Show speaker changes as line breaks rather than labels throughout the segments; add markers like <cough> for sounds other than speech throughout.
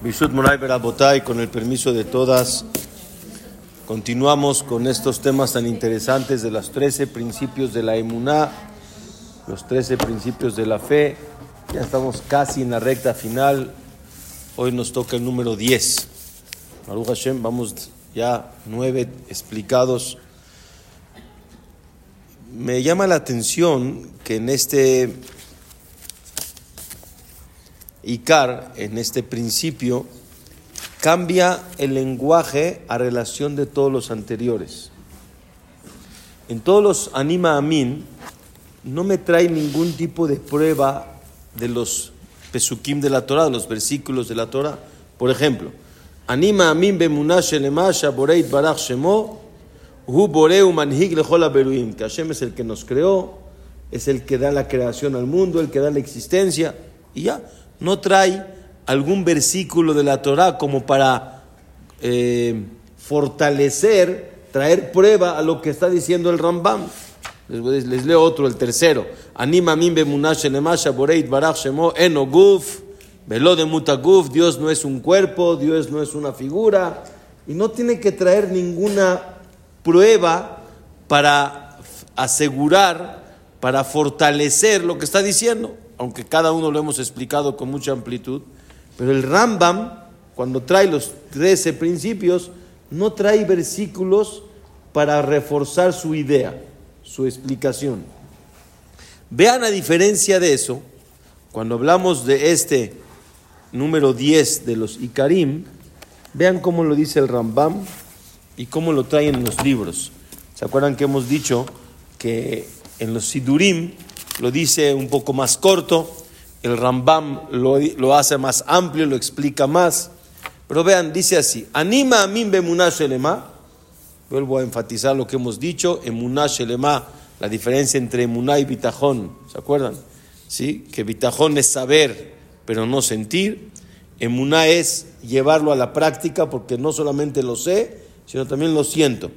Bishut Moray Berabotay, con el permiso de todas, continuamos con estos temas tan interesantes de los 13 principios de la emuná, los 13 principios de la fe. Ya estamos casi en la recta final. Hoy nos toca el número 10. Baruch Hashem, vamos ya nueve explicados. Me llama la atención que en este Icar, en este principio, cambia el lenguaje a relación de todos los anteriores. En todos los anima amin no me trae ningún tipo de prueba de los pesukim de la Torah, de los versículos de la Torah. Por ejemplo, anima amin boreit barach shemo hu boreu manhig lechol beruim, que Hashem es el que nos creó, es el que da la creación al mundo, el que da la existencia, y ya no trae algún versículo de la Torah como para eh, fortalecer, traer prueba a lo que está diciendo el Rambam. Les, leo otro, el tercero. Anima bemunash boreit shemo eno guf, velo mutaguf, Dios no es un cuerpo, Dios no es una figura, y no tiene que traer ninguna prueba para asegurar, para fortalecer lo que está diciendo aunque cada uno lo hemos explicado con mucha amplitud, pero el Rambam, cuando trae los 13 principios, no trae versículos para reforzar su idea, su explicación. Vean a diferencia de eso, cuando hablamos de este número 10 de los Ikarim, vean cómo lo dice el Rambam y cómo lo traen en los libros. ¿Se acuerdan que hemos dicho que en los Sidurim lo dice un poco más corto, el Rambam lo, hace más amplio, lo explica más. Pero vean, dice así, anima a min bemunash vuelvo a enfatizar lo que hemos dicho, emunash elema, la diferencia entre emuná y bitajón, ¿se acuerdan? ¿Sí? Que bitajón es saber, pero no sentir. Emuná es llevarlo a la práctica, porque no solamente lo sé, sino también lo siento.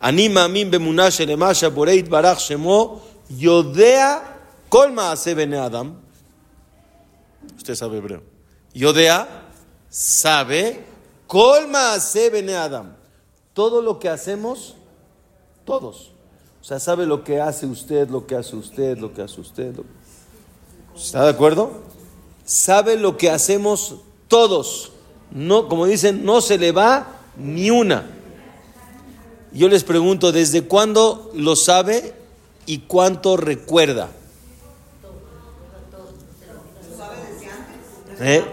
Anima a min bemunash elema, shaboreit barach shemo, yodea Colma hace bene Adam. Usted sabe hebreo. Yodea sabe. Colma hace bene Adam. Todo lo que hacemos, todos. O sea, sabe lo que hace usted, lo que hace usted, lo que hace usted. ¿Está de acuerdo? Sabe lo que hacemos todos. No, como dicen, no se le va ni una. Yo les pregunto, ¿desde cuándo lo sabe y cuánto recuerda? ¿Eh?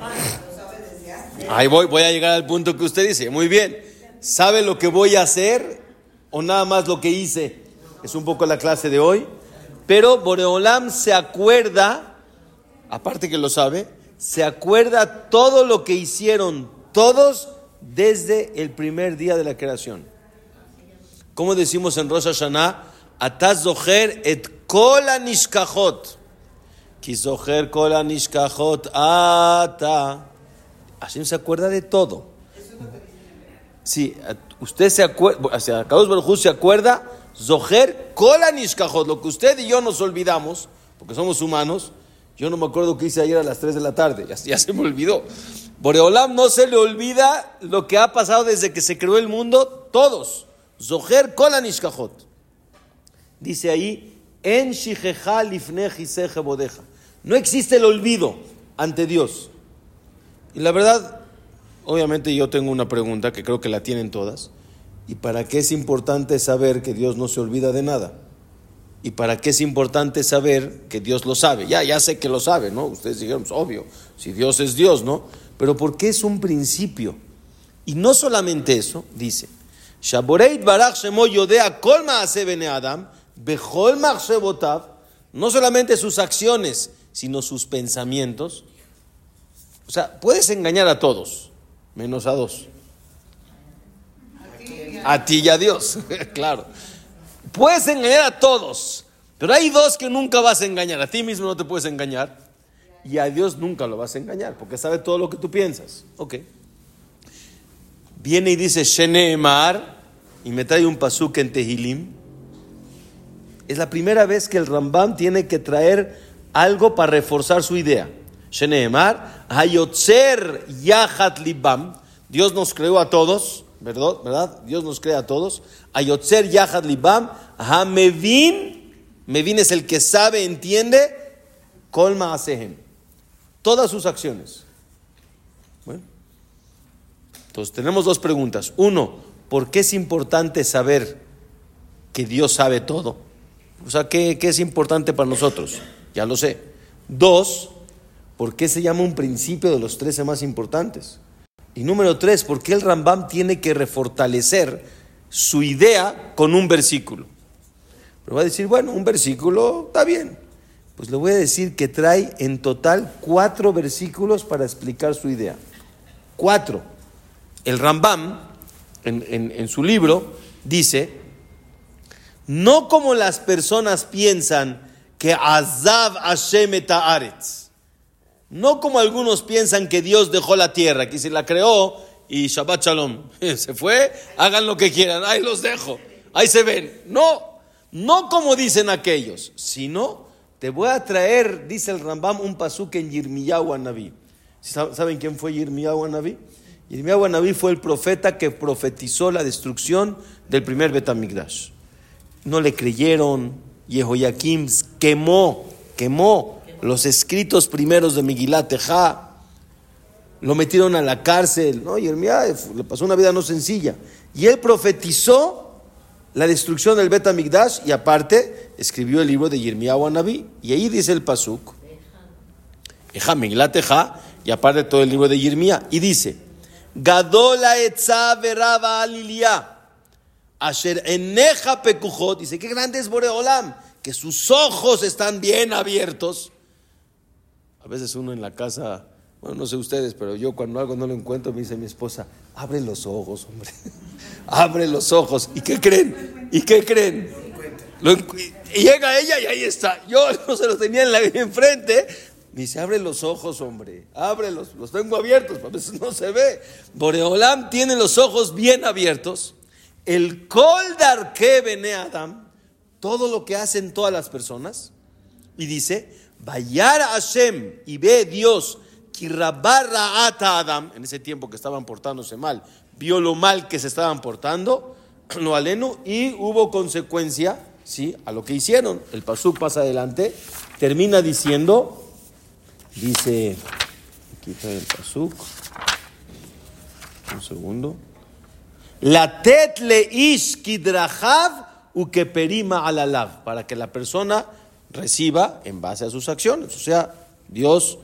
Ahí voy, voy a llegar al punto que usted dice. Muy bien. ¿Sabe lo que voy a hacer o nada más lo que hice? Es un poco la clase de hoy. Pero Boreolam se acuerda, aparte que lo sabe, se acuerda todo lo que hicieron todos desde el primer día de la creación. Como decimos en Rosh Hashanah, Ataz et kol. Kisoher kola nishkachot ata. Hashem se acuerda de todo. Sí, usted se acuerda, hacia Kadosh se acuerda, Zoher kola nishkachot, lo que usted y yo nos olvidamos, porque somos humanos. Yo no me acuerdo que hice ayer a las 3 de la tarde, ya, ya se me olvidó. Boreolam no se le olvida lo que ha pasado desde que se creó el mundo, todos. Zoher kola nishkachot. Dice ahí, en shijeja lifne bodeja. No existe el olvido ante Dios. Y la verdad, obviamente yo tengo una pregunta que creo que la tienen todas. ¿Y para qué es importante saber que Dios no se olvida de nada? ¿Y para qué es importante saber que Dios lo sabe? Ya, ya sé que lo sabe, ¿no? Ustedes dijeron, pues, obvio, si Dios es Dios, ¿no? Pero ¿por qué es un principio? Y no solamente eso, dice, Shaboreit no solamente sus acciones, sino sus pensamientos. O sea, puedes engañar a todos, menos a dos. A ti y a Dios, <laughs> claro. Puedes engañar a todos, pero hay dos que nunca vas a engañar. A ti mismo no te puedes engañar y a Dios nunca lo vas a engañar, porque sabe todo lo que tú piensas. Ok. Viene y dice Sheneemar y me trae un pasuk en Tehilim. Es la primera vez que el Rambam tiene que traer algo para reforzar su idea. Sheneemar, Hayotzer Yahat Libam. Dios nos creó a todos, ¿verdad? ¿verdad? Dios nos crea a todos. Hayotzer Yahat Libam, Hamevin. Mevin es el que sabe, entiende. Colma Asehem. Todas sus acciones. Bueno. Entonces tenemos dos preguntas. Uno, ¿por qué es importante saber que Dios sabe todo? O sea, ¿qué, qué es importante para nosotros? Ya lo sé. Dos, ¿por qué se llama un principio de los trece más importantes? Y número tres, ¿por qué el Rambam tiene que refortalecer su idea con un versículo? Pero va a decir, bueno, un versículo está bien. Pues le voy a decir que trae en total cuatro versículos para explicar su idea. Cuatro. El Rambam, en, en su libro, dice, no como las personas piensan que Azab Hashem Aretz. No como algunos piensan que Dios dejó la tierra, que se la creó y Shabbat Shalom. <laughs> Se fue, hagan lo que quieran, ahí los dejo, ahí se ven. No, no como dicen aquellos, sino te voy a traer, dice el Rambam, un pasuk en Yirmiyahu Naví. ¿Saben quién fue Yirmiyahu Naví? Yirmiyahu Naví fue el profeta que profetizó la destrucción del primer Betamigdash. No le creyeron, Yehoyakim quemó, quemó los escritos primeros de Teja, lo metieron a la cárcel, ¿no? Y le pasó una vida no sencilla. Y él profetizó la destrucción del Bet Migdash y aparte escribió el libro de Yirmiyahu Anabí. Y ahí dice el Pasuk, Eja Teja, y aparte todo el libro de Yirmiyah. Y dice, Gadola etza veraba. Asher eneja pekujot, dice, qué grande es Boreolam, que sus ojos están bien abiertos. A veces uno en la casa, bueno, no sé ustedes, pero yo cuando algo no lo encuentro, me dice mi esposa, abre los ojos, hombre, <laughs> abre los ojos. ¿Y qué creen? ¿Y qué creen? llega ella y ahí está. Yo <laughs> no se lo tenía en la, enfrente. Me dice, abre los ojos, hombre, ábrelos, los tengo abiertos, a veces no se ve. Boreolam tiene los ojos bien abiertos el koldar que bene Adam, todo lo que hacen todas las personas, y dice, Vayar Hashem, y ve Dios, Kirabarra ata Adam, en ese tiempo que estaban portándose mal, vio lo mal que se estaban portando, <clears throat> lo aleno, y hubo consecuencia, ¿sí? A lo que hicieron. El Pasuk pasa adelante, termina diciendo, dice, aquí está el Pasuk, un segundo. La tetle ish kidrahav ukeperima alalav, para que la persona reciba en base a sus acciones. O sea, Dios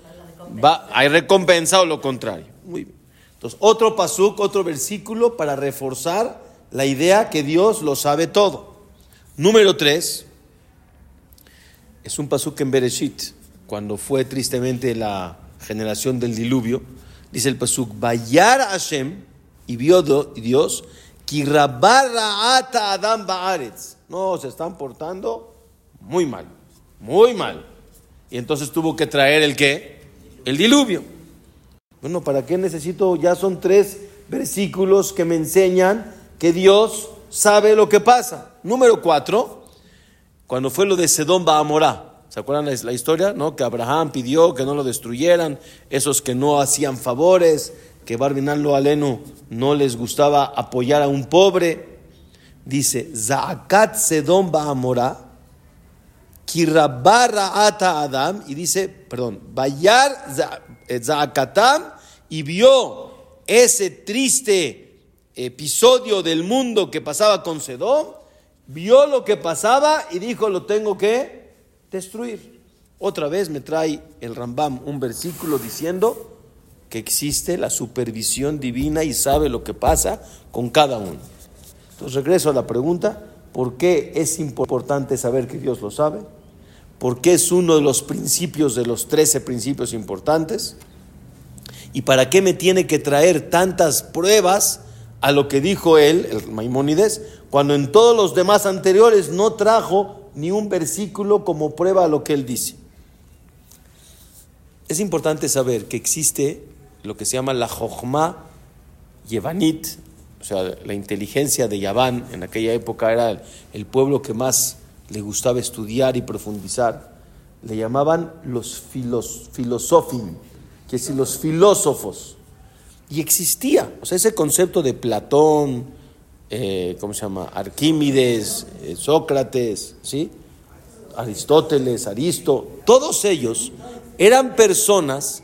va, hay recompensa o lo contrario. Muy bien. Entonces, otro pasuk, otro versículo para reforzar la idea que Dios lo sabe todo. Número tres, es un pasuk en Bereshit, cuando fue tristemente la generación del diluvio. Dice el pasuk, Bayar Hashem, y vio Dios, ata Adam Baaretz. No, se están portando muy mal, muy mal. Y entonces tuvo que traer el qué? El diluvio. Bueno, ¿para qué necesito? Ya son tres versículos que me enseñan que Dios sabe lo que pasa. Número cuatro, cuando fue lo de Sedón Baamorá. ¿Se acuerdan la historia? ¿No? Que Abraham pidió que no lo destruyeran, esos que no hacían favores, que Barbinan lo aleno no les gustaba apoyar a un pobre. Dice, Zaakat Sedom Baamora, Kirabarra Ata Adam, y dice, perdón, Bayar Zaakatam, y vio ese triste episodio del mundo que pasaba con Sedom, vio lo que pasaba y dijo, lo tengo que destruir. Otra vez me trae el Rambam un versículo diciendo, que existe la supervisión divina y sabe lo que pasa con cada uno. Entonces regreso a la pregunta, ¿por qué es importante saber que Dios lo sabe? ¿Por qué es uno de los principios de los trece principios importantes? ¿Y para qué me tiene que traer tantas pruebas a lo que dijo él, el Maimónides, cuando en todos los demás anteriores no trajo ni un versículo como prueba a lo que él dice? Es importante saber que existe lo que se llama la Jochma Yevanit, o sea, la inteligencia de Yaván, en aquella época era el pueblo que más le gustaba estudiar y profundizar. le llamaban los filos, que es los filósofos. Y existía, o sea, ese concepto de Platón, eh, ¿cómo se llama? Arquímedes, eh, Sócrates, ¿sí? Aristóteles, Aristo, todos ellos eran personas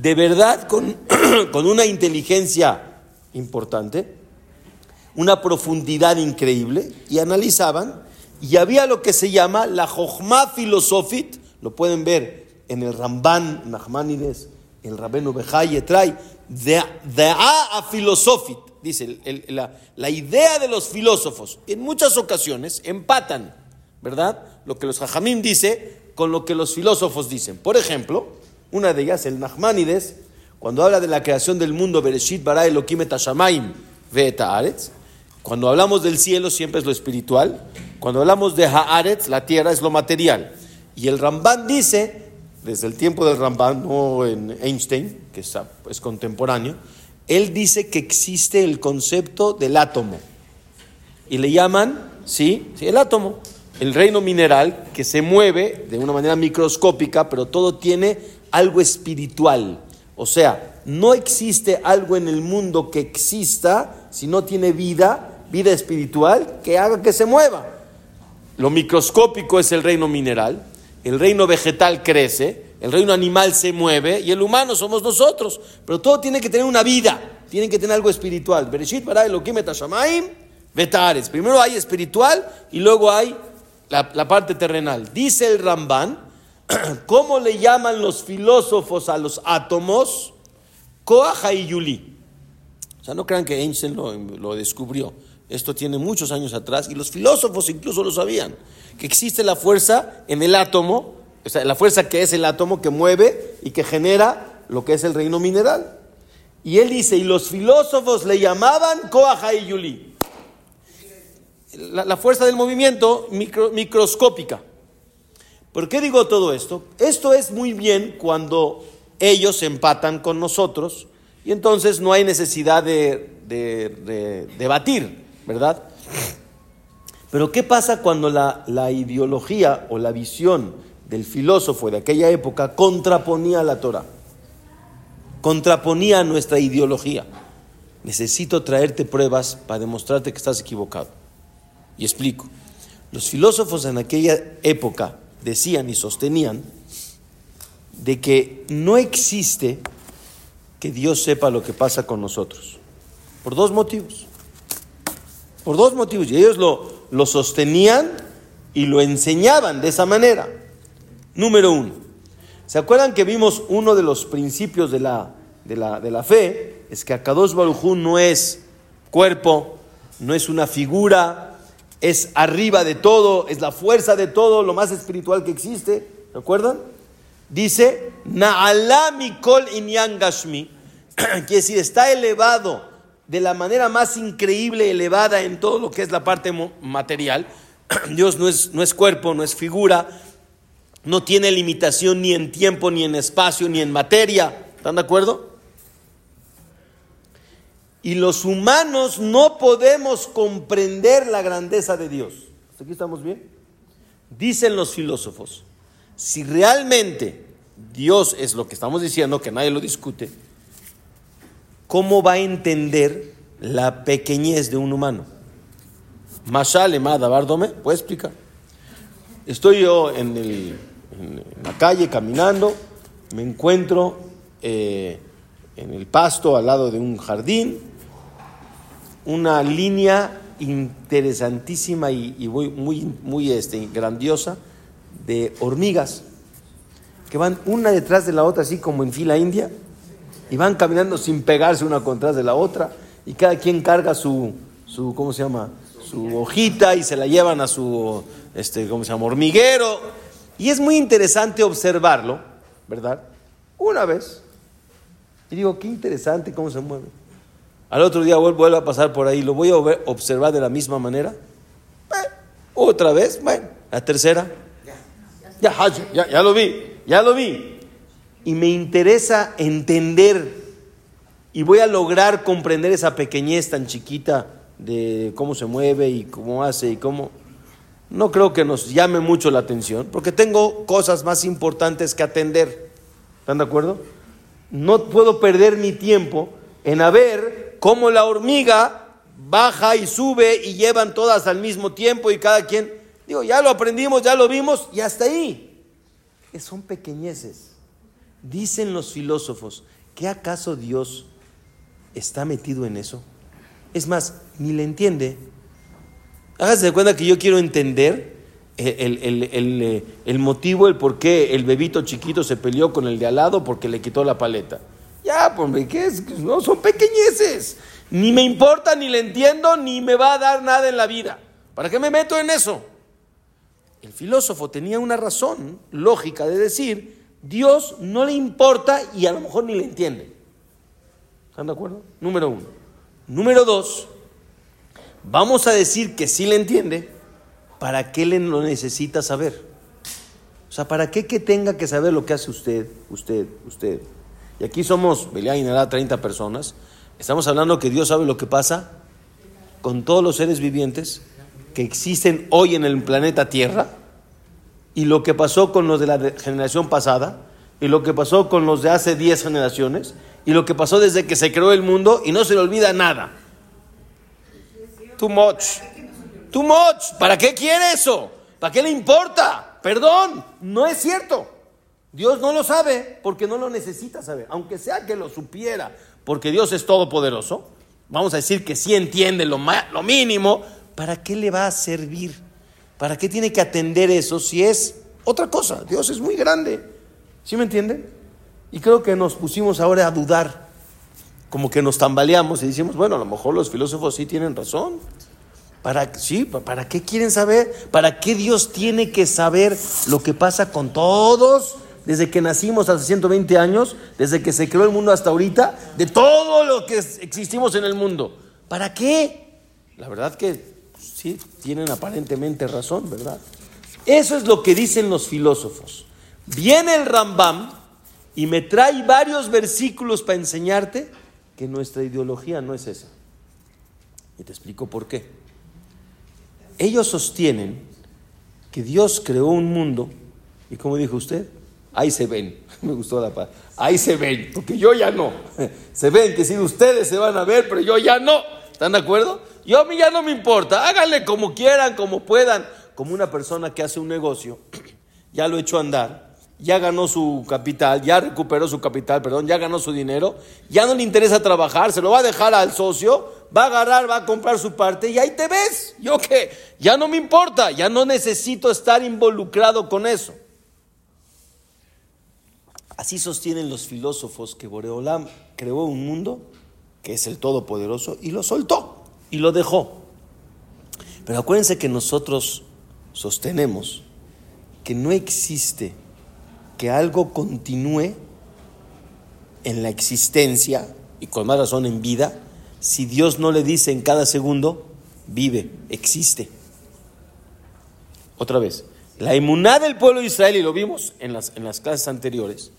de verdad con, <clears throat> con una inteligencia importante, una profundidad increíble, y analizaban, y había lo que se llama la Jochma Filosofit, lo pueden ver en el Ramban, Nachmanides, el Rabenu Bejaye trae, de, a, a filosofit, dice, la, la idea de los filósofos, en muchas ocasiones empatan, ¿verdad? Lo que los Jajamim dice con lo que los filósofos dicen. Por ejemplo, una de ellas, el Nachmanides, cuando habla de la creación del mundo, Bereshit bara Elohim et ve cuando hablamos del cielo siempre es lo espiritual, cuando hablamos de Haaretz, la tierra es lo material. Y el Ramban dice, desde el tiempo del Ramban, no en Einstein, que es, es contemporáneo, él dice que existe el concepto del átomo. Y le llaman, sí, sí, el átomo, el reino mineral que se mueve de una manera microscópica, pero todo tiene algo espiritual. O sea, no existe algo en el mundo que exista si no tiene vida, vida espiritual, que haga que se mueva. Lo microscópico es el reino mineral, el reino vegetal crece, el reino animal se mueve y el humano somos nosotros. Pero todo tiene que tener una vida, tiene que tener algo espiritual. Bereshit Primero hay espiritual y luego hay la, la parte terrenal. Dice el Ramban, <clears throat> ¿cómo le llaman los filósofos a los átomos? Koaha y Yuli. O sea, no crean que Einstein lo, descubrió. Esto tiene muchos años atrás y los filósofos incluso lo sabían, que existe la fuerza en el átomo, o sea, la fuerza que es el átomo que mueve y que genera lo que es el reino mineral. Y él dice, y los filósofos le llamaban Koaha y Yuli. La, fuerza del movimiento microscópica. ¿Por qué digo todo esto? Esto es muy bien cuando ellos empatan con nosotros y entonces no hay necesidad de, de debatir. ¿verdad? Pero ¿qué pasa cuando la, la, ideología o la visión del filósofo de aquella época contraponía a la Torah? Contraponía a nuestra ideología. Necesito traerte pruebas para demostrarte que estás equivocado. Y explico. Los filósofos en aquella época decían y sostenían de que no existe que Dios sepa lo que pasa con nosotros. Por dos motivos. Por dos motivos. Y ellos lo, lo sostenían y lo enseñaban de esa manera. Número uno. ¿Se acuerdan que vimos uno de los principios de la, de la, de la fe? Es que Akadosh Barujú no es cuerpo, no es una figura, es arriba de todo, es la fuerza de todo, lo más espiritual que existe. ¿Se acuerdan? Dice, Na'alami kol inyan gashmi, <clears throat> quiere decir, está elevado de la manera más increíble, elevada en todo lo que es la parte material. <clears throat> Dios no es, no es cuerpo, no es figura, no tiene limitación ni en tiempo, ni en espacio, ni en materia. ¿Están de acuerdo? Y los humanos no podemos comprender la grandeza de Dios. aquí estamos bien? Dicen los filósofos, si realmente Dios es lo que estamos diciendo, que nadie lo discute, ¿cómo va a entender la pequeñez de un humano? Mashal Bardome, ¿puede explicar? Estoy yo en, la calle caminando, me encuentro eh, en el pasto al lado de un jardín, una línea interesantísima y, muy, muy, muy este, grandiosa de hormigas que van una detrás de la otra, así como en fila india y van caminando sin pegarse una contra de la otra y cada quien carga su, su ¿cómo se llama? Su hojita y se la llevan a su, este, ¿cómo se llama? Hormiguero. Y es muy interesante observarlo, ¿verdad? Una vez. Y digo, qué interesante cómo se mueve. Al otro día vuelve a pasar por ahí, lo voy a observar de la misma manera. Eh, otra vez, bueno, la tercera. Ya, ya, ya lo vi, ya lo vi y me interesa entender y voy a lograr comprender esa pequeñez tan chiquita de cómo se mueve y cómo hace y cómo... no creo que nos llame mucho la atención, porque tengo cosas más importantes que atender. ¿Están de acuerdo? No puedo perder mi tiempo en a cómo la hormiga baja y sube y llevan todas al mismo tiempo y cada quien, digo, ya lo aprendimos, ya lo vimos y hasta ahí. Son pequeñeces. Dicen los filósofos, ¿qué acaso Dios está metido en eso? Es más, ni le entiende. Hágase de cuenta que yo quiero entender el, el, motivo, el por qué el bebito chiquito se peleó con el de al lado porque le quitó la paleta. Ya, pues. No, son pequeñeces. Ni me importa, ni le entiendo, ni me va a dar nada en la vida. ¿Para qué me meto en eso? El filósofo tenía una razón lógica de decir, Dios no le importa y a lo mejor ni le entiende. ¿Están de acuerdo? Número uno. Número dos, vamos a decir que sí le entiende, ¿para qué le lo necesita saber? O sea, ¿para qué que tenga que saber lo que hace usted, usted, usted? Y aquí somos, Belía y Nada, 30 personas. Estamos hablando que Dios sabe lo que pasa con todos los seres vivientes que existen hoy en el planeta Tierra y lo que pasó con los de la generación pasada y lo que pasó con los de hace 10 generaciones y lo que pasó desde que se creó el mundo y no se le olvida nada. Too much. Too much. ¿Para qué quiere eso? ¿Para qué le importa? Perdón, no es cierto. Dios no lo sabe porque no lo necesita saber, aunque sea que lo supiera, porque Dios es todopoderoso. Vamos a decir que sí entiende lo, lo mínimo, ¿para qué le va a servir? ¿Para qué tiene que atender eso si es otra cosa? Dios es muy grande. ¿Sí me entienden? Y creo que nos pusimos ahora a dudar, como que nos tambaleamos y decimos, bueno, a lo mejor los filósofos sí tienen razón. ¿Para, sí, ¿Para qué quieren saber? ¿Para qué Dios tiene que saber lo que pasa con todos? Desde que nacimos hace 120 años, desde que se creó el mundo hasta ahorita, de todo lo que existimos en el mundo. ¿Para qué? La verdad que Sí, tienen aparentemente razón, ¿verdad? Eso es lo que dicen los filósofos. Viene el Rambam y me trae varios versículos para enseñarte que nuestra ideología no es esa. Y te explico por qué. Ellos sostienen que Dios creó un mundo y como dijo usted, ahí se ven. <laughs> Me gustó la paz. Ahí se ven, porque yo ya no. <laughs> Se ven que si ustedes se van a ver, pero yo ya no. ¿Están de acuerdo? Yo a mí ya no me importa, háganle como quieran, como puedan. Como una persona que hace un negocio, <clears throat> ya lo echó a andar, ya ganó su capital, ya recuperó su capital, perdón, ya ganó su dinero, ya no le interesa trabajar, se lo va a dejar al socio, va a agarrar, va a comprar su parte y ahí te ves. Yo que ya no me importa, ya no necesito estar involucrado con eso. Así sostienen los filósofos que Boreolam creó un mundo que es el Todopoderoso y lo soltó y lo dejó. Pero acuérdense que nosotros sostenemos que no existe que algo continúe en la existencia y con más razón en vida si Dios no le dice en cada segundo, vive, existe. Otra vez, la inmunidad del pueblo de Israel, y lo vimos en las, en las clases anteriores,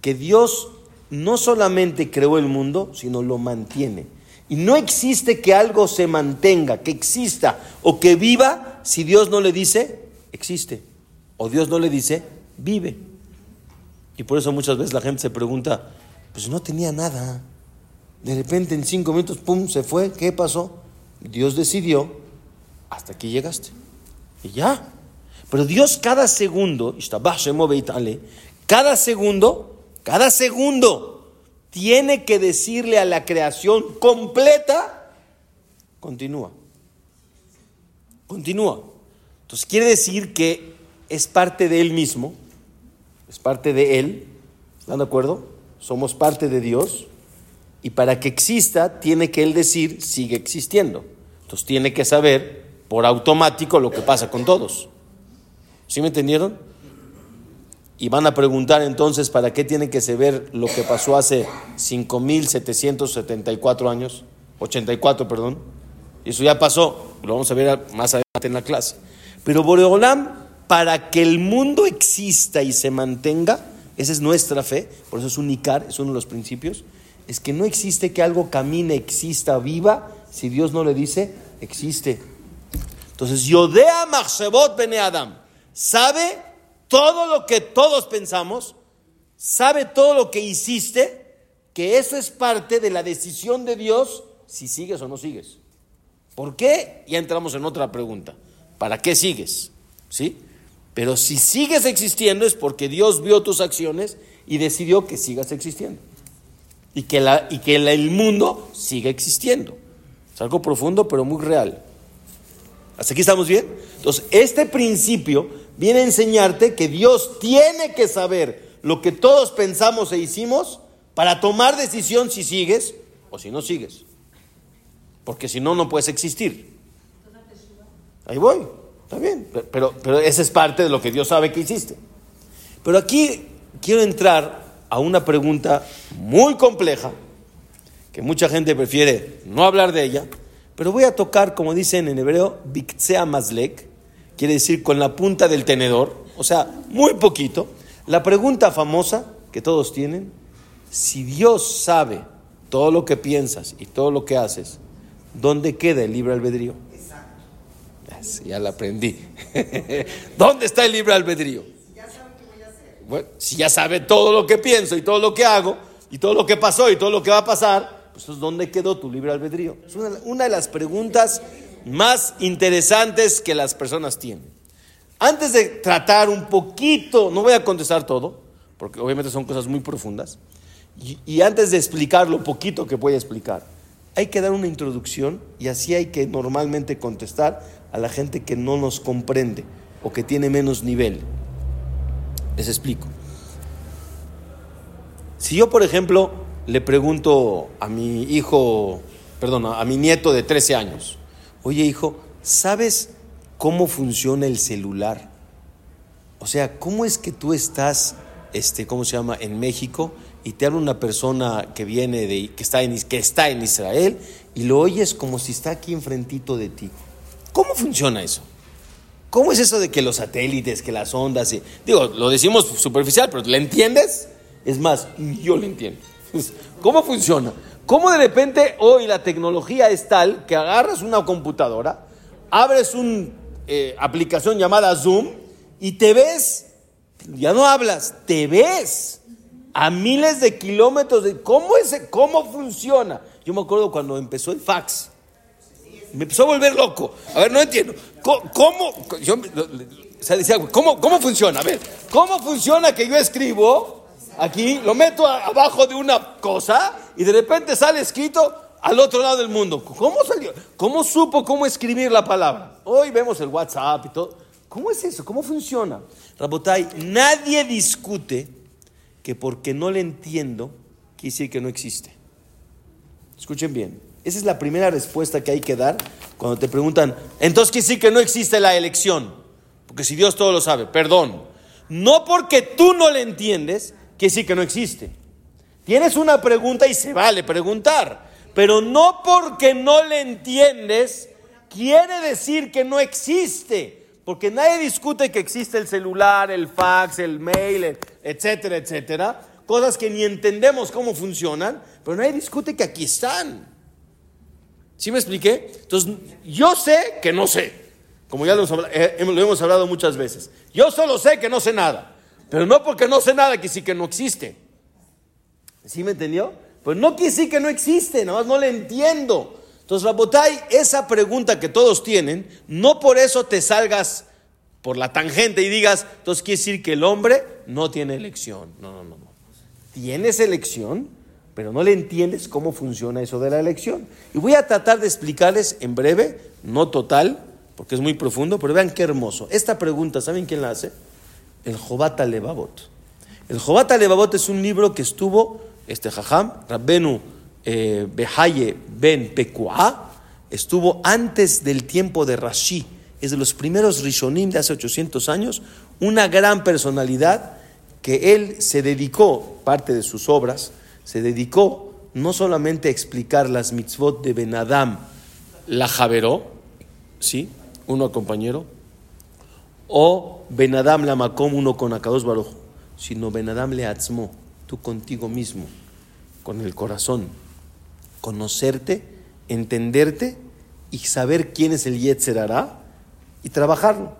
que Dios no solamente creó el mundo, sino lo mantiene. Y no existe que algo se mantenga, que exista o que viva si Dios no le dice, existe. O Dios no le dice, vive. Y por eso muchas veces la gente se pregunta, pues no tenía nada. De repente en cinco minutos, ¡pum!, se fue. ¿Qué pasó? Dios decidió, hasta aquí llegaste. Y ya. Pero Dios cada segundo, cada segundo, cada segundo, tiene que decirle a la creación completa, continúa. Continúa. Entonces quiere decir que es parte de Él mismo, es parte de Él, ¿están de acuerdo? Somos parte de Dios y para que exista tiene que Él decir, sigue existiendo. Entonces tiene que saber por automático lo que pasa con todos. ¿Sí me entendieron? Y van a preguntar entonces para qué tiene que saber lo que pasó hace 5.774 años, 84, perdón. Eso ya pasó, lo vamos a ver más adelante en la clase. Pero Boreolam, para que el mundo exista y se mantenga, esa es nuestra fe, por eso es unicar, es uno de los principios, es que no existe que algo camine, exista, viva, si Dios no le dice, existe. Entonces, Yodea Machshevot Bene Adam sabe todo lo que todos pensamos, sabe todo lo que hiciste, que eso es parte de la decisión de Dios si sigues o no sigues. ¿Por qué? Ya entramos en otra pregunta. ¿Para qué sigues? ¿Sí? Pero si sigues existiendo es porque Dios vio tus acciones y decidió que sigas existiendo. Y que, la, y que el mundo siga existiendo. Es algo profundo pero muy real. ¿Hasta aquí estamos bien? Entonces, este principio viene a enseñarte que Dios tiene que saber lo que todos pensamos e hicimos para tomar decisión si sigues o si no sigues. Porque si no, no puedes existir. Ahí voy, está bien, pero, pero esa es parte de lo que Dios sabe que hiciste. Pero aquí quiero entrar a una pregunta muy compleja, que mucha gente prefiere no hablar de ella, pero voy a tocar, como dicen en hebreo, biktsea mazlek, quiere decir con la punta del tenedor, o sea, muy poquito. La pregunta famosa que todos tienen, si Dios sabe todo lo que piensas y todo lo que haces, ¿dónde queda el libre albedrío? Exacto. Ya la aprendí. <laughs> ¿Dónde está el libre albedrío? Bueno, si ya sabe todo lo que pienso y todo lo que hago, y todo lo que pasó y todo lo que va a pasar, pues ¿dónde quedó tu libre albedrío? Es una, de las preguntas más interesantes que las personas tienen. Antes de tratar un poquito, no voy a contestar todo, porque obviamente son cosas muy profundas, y, antes de explicar lo poquito que voy a explicar, hay que dar una introducción y así hay que normalmente contestar a la gente que no nos comprende o que tiene menos nivel. Les explico. Si yo, por ejemplo, le pregunto a mi hijo, perdón, a mi nieto de 13 años, oye hijo, ¿sabes cómo funciona el celular? O sea, ¿cómo es que tú estás, este, ¿cómo se llama?, en México y te habla una persona que viene de, que está en, que está en Israel y lo oyes como si está aquí enfrentito de ti. ¿Cómo funciona eso? ¿Cómo es eso de que los satélites, que las ondas, y, digo, lo decimos superficial, pero ¿le entiendes? Es más, yo lo entiendo. <laughs> ¿Cómo funciona? ¿Cómo de repente hoy la tecnología es tal que agarras una computadora, abres una eh, aplicación llamada Zoom y te ves, ya no hablas, te ves a miles de kilómetros de cómo es cómo funciona. Yo me acuerdo cuando empezó el fax. Me empezó a volver loco. A ver, no entiendo. ¿Cómo? yo, ¿cómo, ¿Cómo funciona? A ver, ¿cómo funciona que yo escribo aquí, lo meto abajo de una cosa y de repente sale escrito al otro lado del mundo? ¿Cómo salió? ¿Cómo supo cómo escribir la palabra? Hoy vemos el WhatsApp y todo. ¿Cómo es eso? ¿Cómo funciona? Rabotai, nadie discute que porque no le entiendo, quiere decir que no existe. Escuchen bien, esa es la primera respuesta que hay que dar cuando te preguntan, entonces quiere decir que no existe la elección, porque si Dios todo lo sabe, perdón, no porque tú no le entiendes, quiere decir que no existe. Tienes una pregunta y se vale preguntar, pero no porque no le entiendes, quiere decir que no existe. Porque nadie discute que existe el celular, el fax, el mail, etcétera, etcétera. Cosas que ni entendemos cómo funcionan, pero nadie discute que aquí están. ¿Sí me expliqué? Entonces, yo sé que no sé. Como ya lo hemos, hablado, eh, lo hemos hablado muchas veces. Yo solo sé que no sé nada. Pero no porque no sé nada que sí que no existe. ¿Sí me entendió? Pues no quiere decir que no existe, nada más no le entiendo. Entonces, Rabotay, esa pregunta que todos tienen, no por eso te salgas por la tangente y digas, entonces quiere decir que el hombre no tiene elección. No, no, no, no. Tienes elección, pero no le entiendes cómo funciona eso de la elección. Y voy a tratar de explicarles en breve, no total, porque es muy profundo, pero vean qué hermoso. Esta pregunta, ¿saben quién la hace? El Jobata Levavot. El Jobata Levavot es un libro que estuvo, este Jajam, Rabbenu, eh, Behaye ben Pekua estuvo antes del tiempo de Rashi, es de los primeros Rishonim de hace 800 años, una gran personalidad que él se dedicó, parte de sus obras, se dedicó no solamente a explicar las mitzvot de Benadam, la Javeró, ¿sí? Uno compañero, o Benadam la Makom, uno con Akados Baruch, sino Benadam le Atzmo, tú contigo mismo, con el corazón conocerte, entenderte y saber quién es el Yetzer y trabajarlo.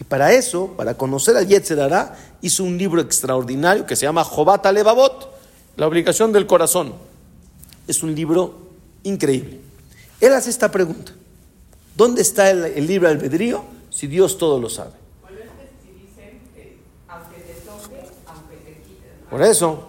Y para eso, para conocer a Yetzerara, hizo un libro extraordinario que se llama Jobat Levavot, la obligación del corazón. Es un libro increíble. Él hace esta pregunta. ¿Dónde está el, el libre albedrío si Dios todo lo sabe? Por eso.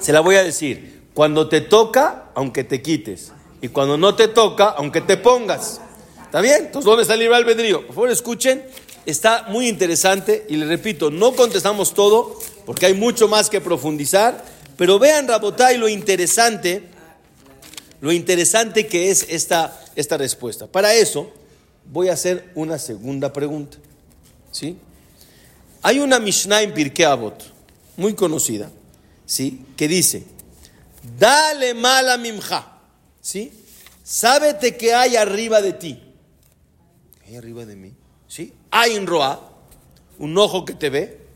Se la voy a decir. Cuando te toca, aunque te quites. Y cuando no te toca, aunque te pongas. ¿Está bien? Entonces, ¿dónde está el libre albedrío? Por favor, escuchen. Está muy interesante y le repito, no contestamos todo porque hay mucho más que profundizar, pero vean, Rabotay, lo interesante, lo interesante que es esta, esta respuesta. Para eso, voy a hacer una segunda pregunta. ¿Sí? Hay una Mishnah en Pirkei Avot, muy conocida, ¿sí? Que dice, dale mala mimja, ¿sí? Sábete que hay arriba de ti. ¿Hay arriba de mí? ¿Sí? Hay en Roa, un ojo que te ve.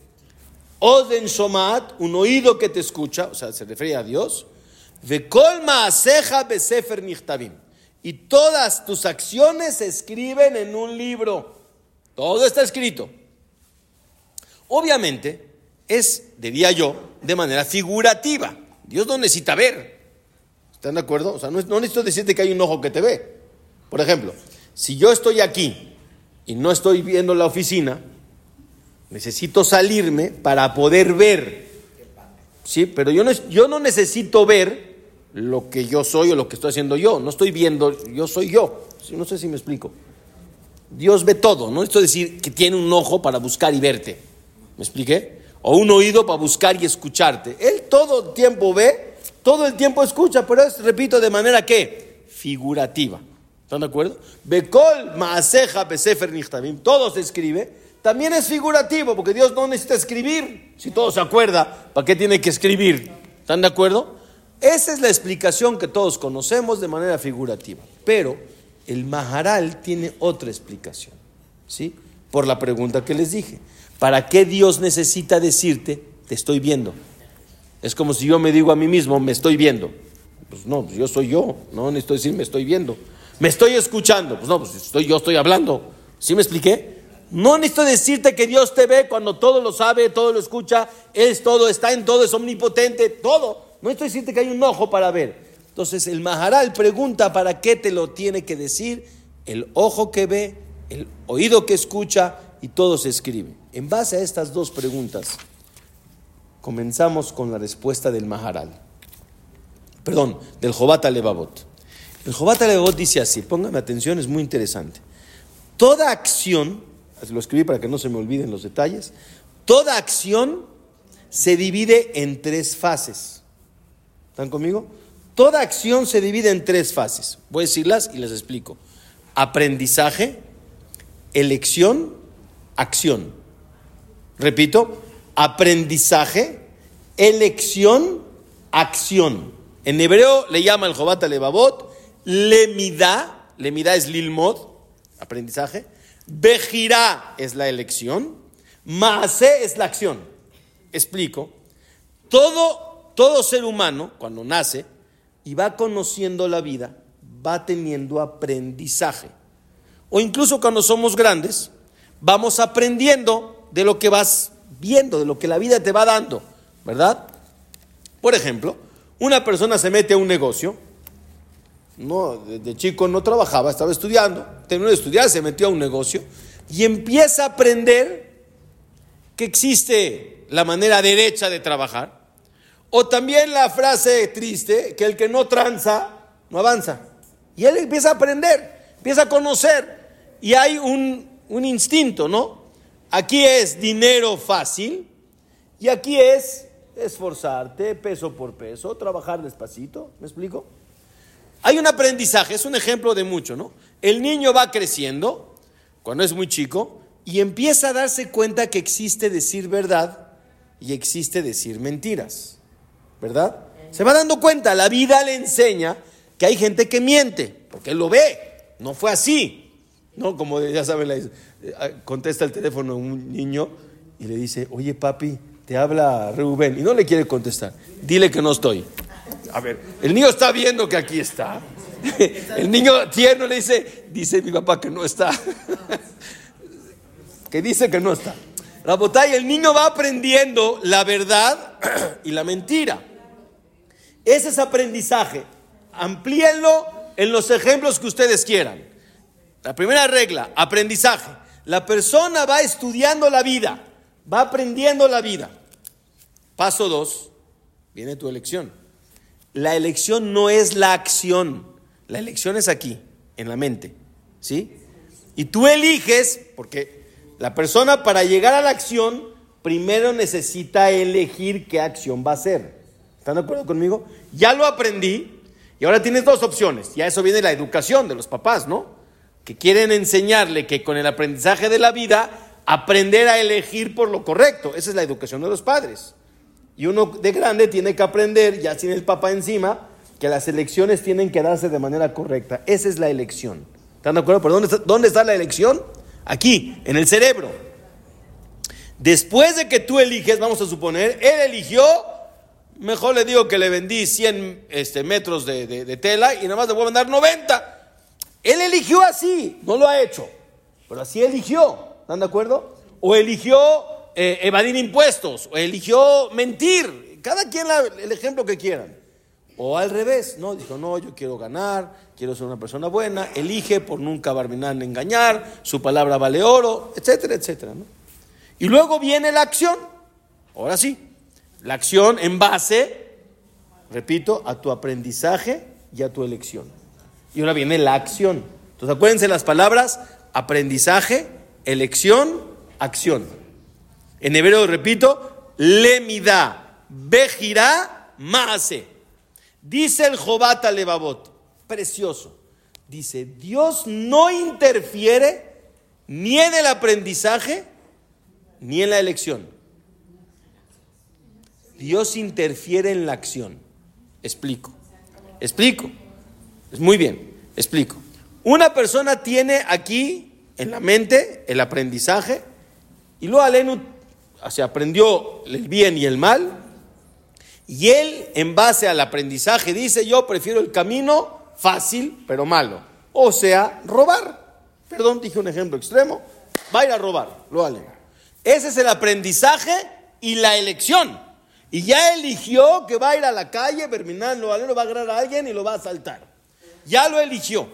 Oden Shomat, un oído que te escucha, o sea, se refiere a Dios. Ma'aseja besefer nichtabim. Y todas tus acciones se escriben en un libro. Todo está escrito. Obviamente, es, diría yo, de manera figurativa. Dios no necesita ver. ¿Están de acuerdo? O sea, no, necesito decirte que hay un ojo que te ve. Por ejemplo, si yo estoy aquí y no estoy viendo la oficina, necesito salirme para poder ver. Sí, pero yo no, yo no necesito ver lo que yo soy o lo que estoy haciendo yo. No estoy viendo, yo soy yo. No sé si me explico. Dios ve todo, no esto decir que tiene un ojo para buscar y verte. ¿Me expliqué? O un oído para buscar y escucharte. Él todo el tiempo ve, todo el tiempo escucha, pero es, repito, de manera que figurativa. ¿Están de acuerdo? Bekol maaseja besefer nichtamim, todo se escribe, también es figurativo, porque Dios no necesita escribir. Si todo se acuerda, ¿para qué tiene que escribir? ¿Están de acuerdo? Esa es la explicación que todos conocemos de manera figurativa. Pero el Maharal tiene otra explicación, ¿sí? Por la pregunta que les dije. ¿Para qué Dios necesita decirte, te estoy viendo? Es como si yo me digo a mí mismo, me estoy viendo. Pues no, pues yo soy yo, no necesito decir me estoy viendo. Me estoy escuchando, pues no, pues estoy, yo estoy hablando. ¿Sí me expliqué? No necesito decirte que Dios te ve cuando todo lo sabe, todo lo escucha, es todo, está en todo, es omnipotente, todo. No necesito decirte que hay un ojo para ver. Entonces el Maharal pregunta para qué te lo tiene que decir el ojo que ve, el oído que escucha y todo se escribe. En base a estas dos preguntas, comenzamos con la respuesta del Maharal. Perdón, del Jobata Levavot. El Jobata Levavot dice así, póngame atención, es muy interesante. Toda acción, lo escribí para que no se me olviden los detalles, toda acción se divide en tres fases. ¿Están conmigo? Toda acción se divide en tres fases. Voy a decirlas y les explico. Aprendizaje, elección acción. Repito, aprendizaje, elección, acción. En hebreo le llama el Jobat Levavot, lemida, lemida es lilmod, aprendizaje, bejirá es la elección, maase es la acción. Explico, todo, todo ser humano, cuando nace y va conociendo la vida, va teniendo aprendizaje. O incluso cuando somos grandes, vamos aprendiendo de lo que vas viendo, de lo que la vida te va dando, ¿verdad? Por ejemplo, una persona se mete a un negocio, no, de chico no trabajaba, estaba estudiando, terminó de estudiar, se metió a un negocio y empieza a aprender que existe la manera derecha de trabajar, o también la frase triste, que el que no tranza, no avanza. Y él empieza a aprender, empieza a conocer, y hay un, un instinto, ¿no? Aquí es dinero fácil y aquí es esforzarte peso por peso, trabajar despacito, ¿me explico? Hay un aprendizaje, es un ejemplo de mucho, ¿no? El niño va creciendo cuando es muy chico y empieza a darse cuenta que existe decir verdad y existe decir mentiras, ¿verdad? Se va dando cuenta, la vida le enseña que hay gente que miente, porque él lo ve, no fue así, ¿no? Como ya saben, eh, contesta el teléfono un niño y le dice, oye papi, te habla Reuben y no le quiere contestar, dile que no estoy. A ver, el niño está viendo que aquí está, <laughs> El niño tierno le dice, dice mi papá que no está. <laughs> que dice que no está. La botella, el niño va aprendiendo la verdad <clears throat> y la mentira. Ese es aprendizaje. Amplíenlo en los ejemplos que ustedes quieran. La primera regla, aprendizaje. La persona va estudiando la vida, va aprendiendo la vida. Paso dos, viene tu elección. La elección no es la acción, la elección es aquí, en la mente. ¿Sí? Y tú eliges, porque la persona para llegar a la acción, primero necesita elegir qué acción va a hacer. ¿Están de acuerdo conmigo? Ya lo aprendí y ahora tienes dos opciones. Ya eso viene la educación de los papás, ¿no? Que quieren enseñarle que con el aprendizaje de la vida, aprender a elegir por lo correcto. Esa es la educación de los padres. Y uno de grande tiene que aprender, ya sin el papá encima, que las elecciones tienen que darse de manera correcta. Esa es la elección. ¿Están de acuerdo? ¿Pero dónde está, dónde está la elección? Aquí, en el cerebro. Después de que tú eliges, vamos a suponer, él eligió, mejor le digo que le vendí 100 este, metros de, tela y nada más le voy a mandar 90. Él eligió así, no lo ha hecho, pero así eligió. ¿Están de acuerdo? O eligió eh, evadir impuestos, o eligió mentir, cada quien el ejemplo que quieran. O al revés, no, dijo, no, yo quiero ganar, quiero ser una persona buena, elige por nunca barminar engañar, su palabra vale oro, etcétera, etcétera. Y luego viene la acción, ahora sí, la acción en base, repito, a tu aprendizaje y a tu elección. Y ahora viene la acción. Entonces acuérdense las palabras aprendizaje, elección, acción. En hebreo, repito, lemida, bejirá, maase. Dice el Jobata Levavot, precioso. Dice, Dios no interfiere ni en el aprendizaje ni en la elección. Dios interfiere en la acción. Explico. Explico. Muy bien. Explico. Una persona tiene aquí en la mente el aprendizaje y luego Alenu se aprendió el bien y el mal, y él, en base al aprendizaje, dice, yo prefiero el camino fácil, pero malo. O sea, robar. Perdón, dije un ejemplo extremo. Va a ir a robar, lo vale. Ese es el aprendizaje y la elección. Y ya eligió que va a ir a la calle, terminar, lo vale, lo va a agarrar a alguien y lo va a asaltar. Ya lo eligió.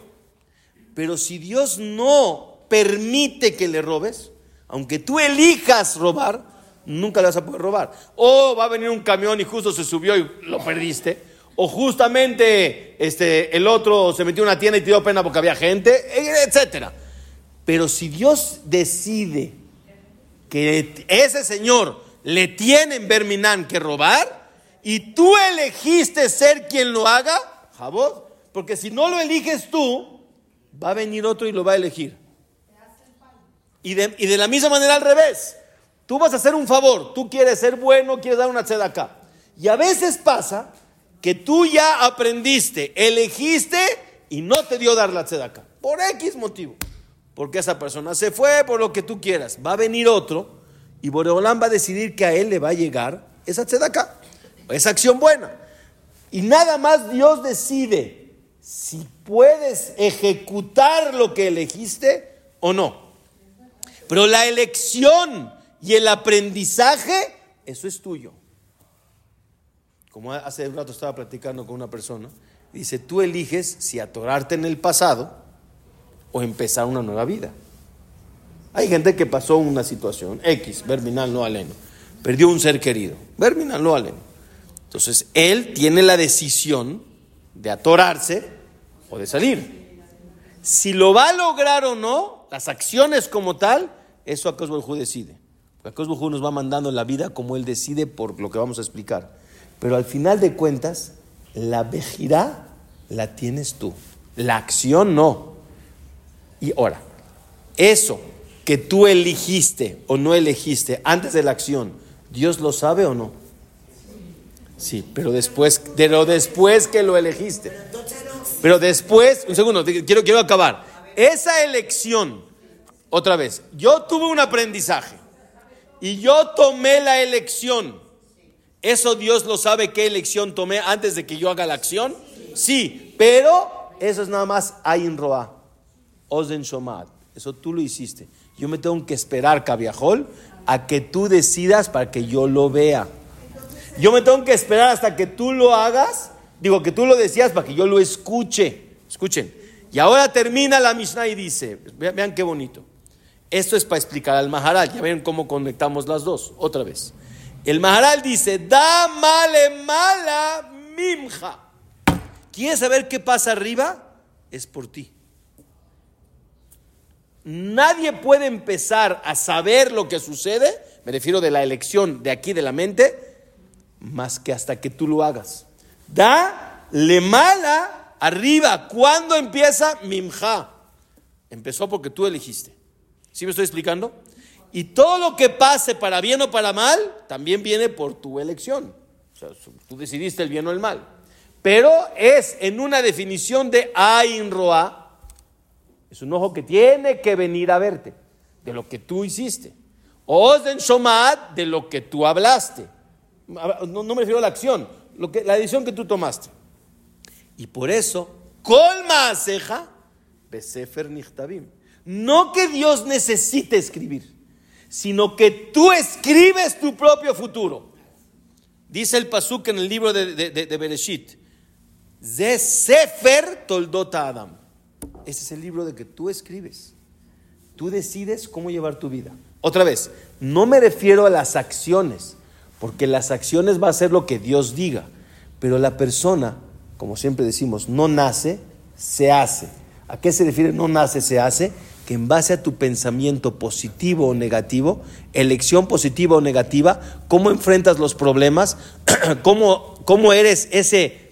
Pero si Dios no permite que le robes, aunque tú elijas robar, nunca le vas a poder robar. O va a venir un camión y justo se subió y lo perdiste. O justamente este, el otro se metió en una tienda y dio pena porque había gente, etc. Pero si Dios decide que ese señor le tiene en Berminán que robar y tú elegiste ser quien lo haga, jabot, porque si no lo eliges tú, va a venir otro y lo va a elegir. Y de, y de la misma manera al revés. Tú vas a hacer un favor, tú quieres ser bueno, quieres dar una acá Y a veces pasa que tú ya aprendiste, elegiste y no te dio dar la acá Por X motivo. Porque esa persona se fue, por lo que tú quieras. Va a venir otro y Boreolán va a decidir que a él le va a llegar esa acá esa acción buena. Y nada más Dios decide si puedes ejecutar lo que elegiste o no. Pero la elección y el aprendizaje, eso es tuyo. Como hace un rato estaba platicando con una persona, dice, tú eliges si atorarte en el pasado o empezar una nueva vida. Hay gente que pasó una situación X, verminal no aleno, perdió un ser querido, verminal no aleno. Entonces, él tiene la decisión de atorarse o de salir. Si lo va a lograr o no, las acciones como tal, eso a el decide. Akash nos va mandando la vida como Él decide por lo que vamos a explicar. Pero al final de cuentas, la vejirá la tienes tú. La acción no. Y ahora, eso que tú elegiste o no elegiste antes de la acción, ¿Dios lo sabe o no? Sí, pero después, pero después que lo elegiste. Después, un segundo, quiero, quiero acabar. Esa elección, otra vez, yo tuve un aprendizaje y yo tomé la elección. ¿Eso Dios lo sabe qué elección tomé antes de que yo haga la acción? Sí, pero Eso es nada más Ain Roa, Ozen Shomat. Eso tú lo hiciste. Yo me tengo que esperar, Cabiajol, a que tú decidas para que yo lo vea. Yo me tengo que esperar hasta que tú lo hagas, digo que tú lo decías para que yo lo escuche. Escuchen. Y ahora termina la Mishnah y dice, vean, qué bonito. Esto es para explicar al Maharal. Ya ven cómo conectamos las dos. Otra vez. El Maharal dice, da male mala mimja. ¿Quieres saber qué pasa arriba? Es por ti. Nadie puede empezar a saber lo que sucede, me refiero de la elección de aquí de la mente, más que hasta que tú lo hagas. Da le mala arriba. ¿Cuándo empieza? Mimja. Empezó porque tú elegiste. ¿Sí me estoy explicando? Y todo lo que pase para bien o para mal, también viene por tu elección. O sea, tú decidiste el bien o el mal. Pero es en una definición de Ain Roa. Es un ojo que tiene que venir a verte, de lo que tú hiciste. Ozen Shomat, de lo que tú hablaste. No, me refiero a la acción, lo que, la decisión que tú tomaste. Y por eso, colma ceja, besefer nichtabim. No que Dios necesite escribir, sino que tú escribes tu propio futuro. Dice el Pasuk en el libro de, de, Bereshit. Ze Sefer Toldota Adam. Ese es el libro de que tú escribes. Tú decides cómo llevar tu vida. Otra vez, no me refiero a las acciones, porque las acciones va a ser lo que Dios diga, pero la persona, como siempre decimos, no nace, se hace. ¿A qué se refiere no nace, se hace? que en base a tu pensamiento positivo o negativo, elección positiva o negativa, cómo enfrentas los problemas, <clears throat> cómo, cómo eres ese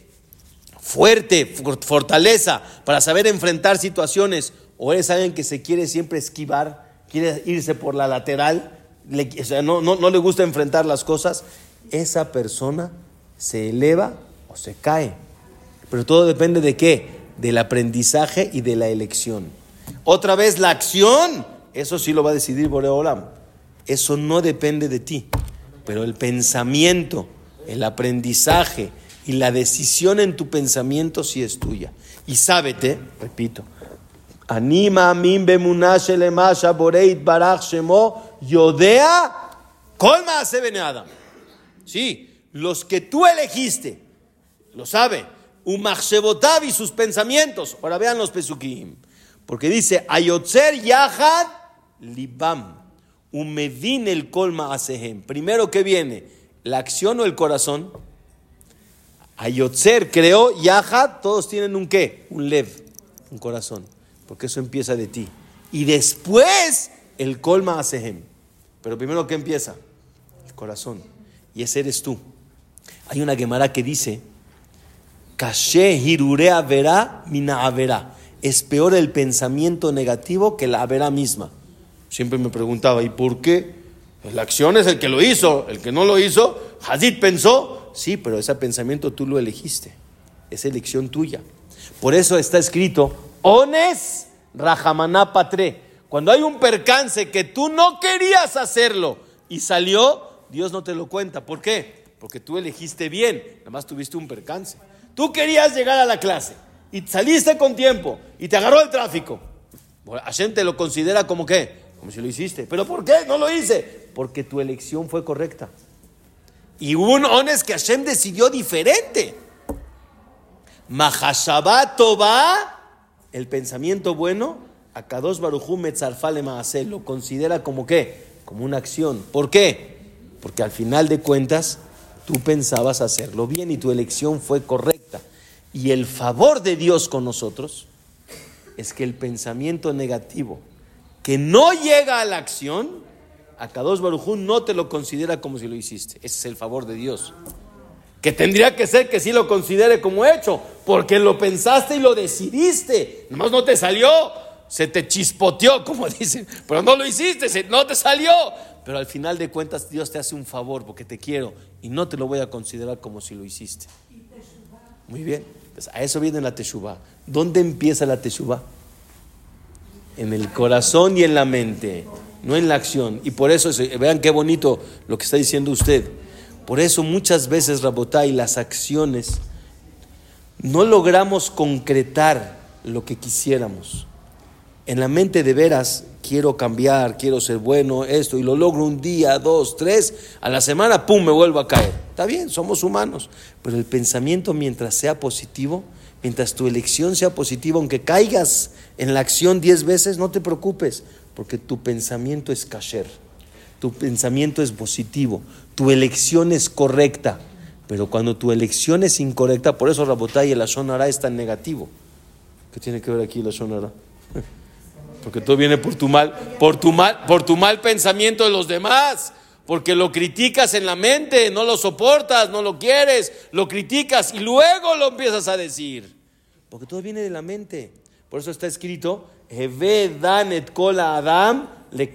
fuerte, fortaleza para saber enfrentar situaciones, o eres alguien que se quiere siempre esquivar, quiere irse por la lateral, no, no, no le gusta enfrentar las cosas, esa persona se eleva o se cae. Pero todo depende de qué? Del aprendizaje y de la elección. Otra vez la acción, eso sí lo va a decidir Boreolam. Eso no depende de ti, pero el pensamiento, el aprendizaje y la decisión en tu pensamiento sí es tuya. Y sábete, repito, anima min yodea colma se adam. Sí, los que tú elegiste, lo sabe, umachshebotav y sus pensamientos. Ahora vean los pesukim. Porque dice, Ayotzer Yahad Libam, Umedin el colma asehem. Primero que viene, la acción o el corazón. Ayotzer creó Yahad, todos tienen un qué, un lev, un corazón, porque eso empieza de ti. Y después el colma asehem. Pero primero que empieza, el corazón. Y ese eres tú. Hay una Gemara que dice, Kashe hirurea verá mina verá es peor el pensamiento negativo que la vera misma. Siempre me preguntaba, ¿y por qué? La acción es el que lo hizo, el que no lo hizo, Hadid pensó, sí, pero ese pensamiento tú lo elegiste, es elección tuya. Por eso está escrito, Ones Rajamaná Patre. Cuando hay un percance que tú no querías hacerlo y salió, Dios no te lo cuenta. ¿Por qué? Porque tú elegiste bien, nada más tuviste un percance. Tú querías llegar a la clase y saliste con tiempo y te agarró el tráfico. Hashem te lo considera como qué? Como si lo hiciste. ¿Pero por qué no lo hice? Porque tu elección fue correcta. Y un ones que Hashem decidió diferente. Mahashabato va, el pensamiento bueno, a Kadosh Baruchum Metzarfale Maasel, lo considera como qué? Como una acción. ¿Por qué? Porque al final de cuentas, tú pensabas hacerlo bien y tu elección fue correcta. Y el favor de Dios con nosotros es que el pensamiento negativo que no llega a la acción, a Kadosh Barujú no te lo considera como si lo hiciste. Ese es el favor de Dios. Que tendría que ser que sí lo considere como hecho, porque lo pensaste y lo decidiste. Nomás no te salió, se te chispoteó, <laughs> como dicen, pero no lo hiciste, no te salió. Pero al final de cuentas Dios te hace un favor porque te quiero y no te lo voy a considerar como si lo hiciste. Muy bien. Pues a eso viene la teshuva. ¿Dónde empieza la teshuva? En el corazón y en la mente, no en la acción. Y por eso, vean qué bonito lo que está diciendo usted. Por eso muchas veces, Rabotay, las acciones no logramos concretar lo que quisiéramos. En la mente de veras quiero cambiar, quiero ser bueno, esto, y lo logro un día, dos, tres, a la semana, ¡pum!, me vuelvo a caer. Está bien, somos humanos, pero el pensamiento mientras sea positivo, mientras tu elección sea positiva, aunque caigas en la acción diez veces, no te preocupes, porque tu pensamiento es kasher, tu pensamiento es positivo, tu elección es correcta. Pero cuando tu elección es incorrecta, por eso Rabotay y la Shonara es tan negativo. ¿Qué tiene que ver aquí la Shonara? Porque todo viene por tu mal, por tu mal, por tu mal pensamiento de los demás. Porque lo criticas en la mente, no lo soportas, no lo quieres, lo criticas y luego lo empiezas a decir. Porque todo viene de la mente. Por eso está escrito, danet adam le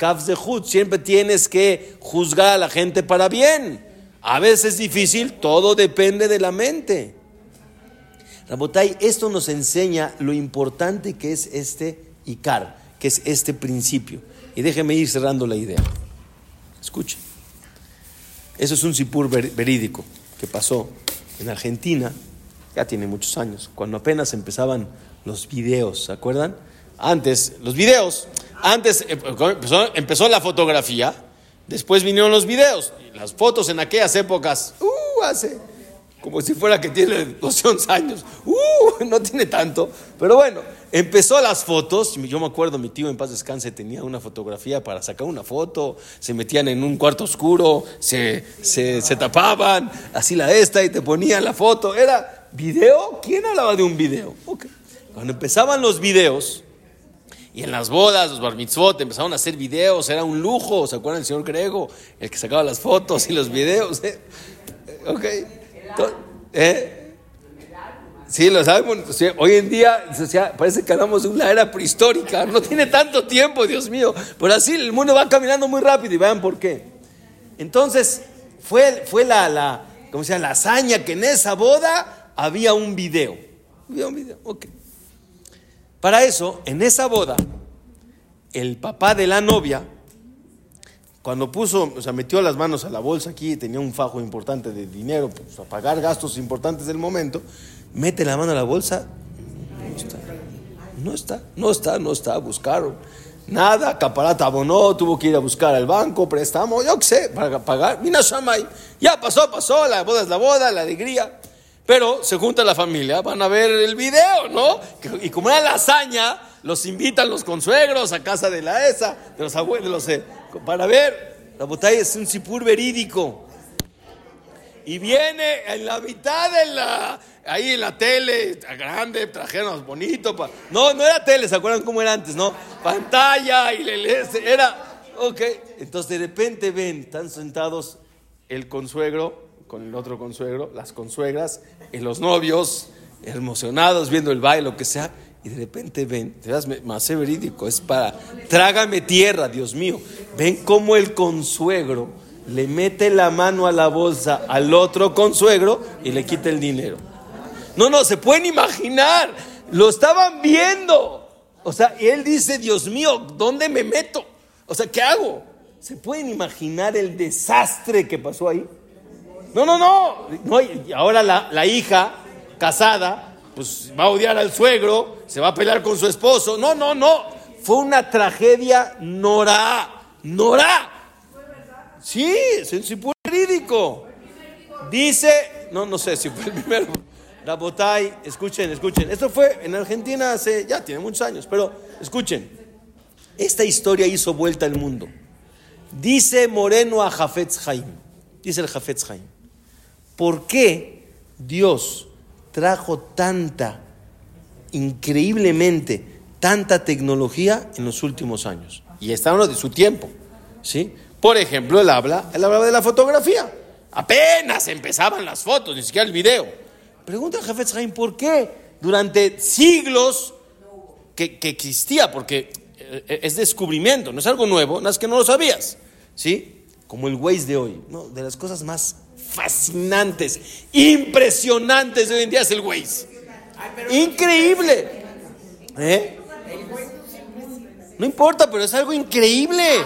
Siempre tienes que juzgar a la gente para bien. A veces es difícil, todo depende de la mente. Rabotay, esto nos enseña lo importante que es este Icar que es este principio. Y déjeme ir cerrando la idea. Escuchen. Eso es un sipur verídico que pasó en Argentina, ya tiene muchos años, cuando apenas empezaban los videos, ¿se acuerdan? Antes, los videos, antes eh, empezó, empezó la fotografía, después vinieron los videos, las fotos en aquellas épocas, uh, hace como si fuera que tiene 200 años. Uh, <laughs> no tiene tanto. Pero bueno, empezó las fotos. Yo me acuerdo, mi tío en paz descanse tenía una fotografía para sacar una foto. Se metían en un cuarto oscuro, se, se, tapaban, así la esta y te ponían la foto. Era video. ¿Quién hablaba de un video? Cuando empezaban los videos, y en las bodas, los bar mitzvot, empezaron a hacer videos, era un lujo. ¿Se acuerdan del señor Grego? El que sacaba las fotos y los videos. ¿eh? Ok. ¿Eh? Sí, lo sabemos. hoy en día parece que andamos en una era prehistórica. <laughs> No tiene tanto tiempo, Dios mío. Pero así el mundo va caminando muy rápido y vean por qué. Entonces, fue, fue la, la, ¿cómo se la hazaña que en esa boda había un video. Había un video, ok. Para eso, en esa boda, el papá de la novia cuando puso, o sea, metió las manos a la bolsa aquí, tenía un fajo importante de dinero pues, para pagar gastos importantes del momento, mete la mano a la bolsa, no está, no está, no está, no está, buscaron. Nada, Caparata abonó, tuvo que ir a buscar al banco, préstamo, yo qué sé, para pagar. Mina Shamay, ya pasó, pasó, la boda es la boda, la alegría. Pero se junta la familia, van a ver el video, ¿no? Y como era la hazaña, los invitan los consuegros a casa de la ESA, de los abuelos, de los, eh, para ver. La botella es un sipur verídico. Y viene en la mitad de la. Ahí en la tele, grande, trajeron bonito. no, no era tele, ¿se acuerdan cómo era antes? No, pantalla y le, era. Ok, entonces de repente ven, están sentados el consuegro con el otro consuegro, las consuegras, y los novios emocionados viendo el baile, lo que sea y de repente ven, te das más verídico, es para, trágame tierra, Dios mío. Ven cómo el consuegro le mete la mano a la bolsa al otro consuegro y le quita el dinero. No, no, se pueden imaginar, lo estaban viendo. O sea, él dice, Dios mío, ¿dónde me meto? O sea, ¿qué hago? ¿Se pueden imaginar el desastre que pasó ahí? No, no, no. no y ahora la, la hija casada pues va a odiar al suegro, se va a pelear con su esposo. No, no, no. Fue una tragedia Nora. Nora. Sí, es un jurídico. Dice, no, no sé si fue el primero. Rabotay, escuchen, escuchen. Esto fue en Argentina hace, ya tiene muchos años, pero escuchen. Esta historia hizo vuelta al mundo. Dice Moreno a Jafetz Haim, dice el Jafetz Haim, ¿por qué Dios trajo tanta, increíblemente, tanta tecnología en los últimos años. Y está hablando de su tiempo. ¿sí? Por ejemplo, él habla, él habla de la fotografía. Apenas empezaban las fotos, ni siquiera el video. Pregunta a Jafetz Haim por qué durante siglos que, que, existía, porque eh, es descubrimiento, no es algo nuevo, no es que no lo sabías. ¿sí? Como el Waze de hoy, ¿no? de las cosas más fascinantes, impresionantes de hoy en día es el Waze. Increíble. ¿Eh? No importa, pero es algo increíble.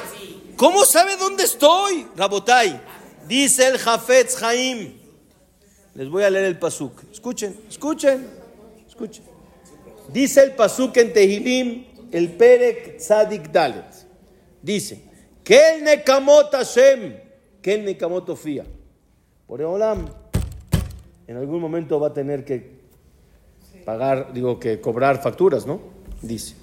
¿Cómo sabe dónde estoy? Rabotai, dice el Jafetz Haim. Les voy a leer el pasuk. Escuchen, escuchen. Escuchen. Dice el Pasuk en Tehilim, el Perek Tzadik Dalet. Dice, que el Nekamot Hashem, que el Nekamot. Por Olam, en algún momento va a tener que pagar, digo, que cobrar facturas, ¿no? Dice.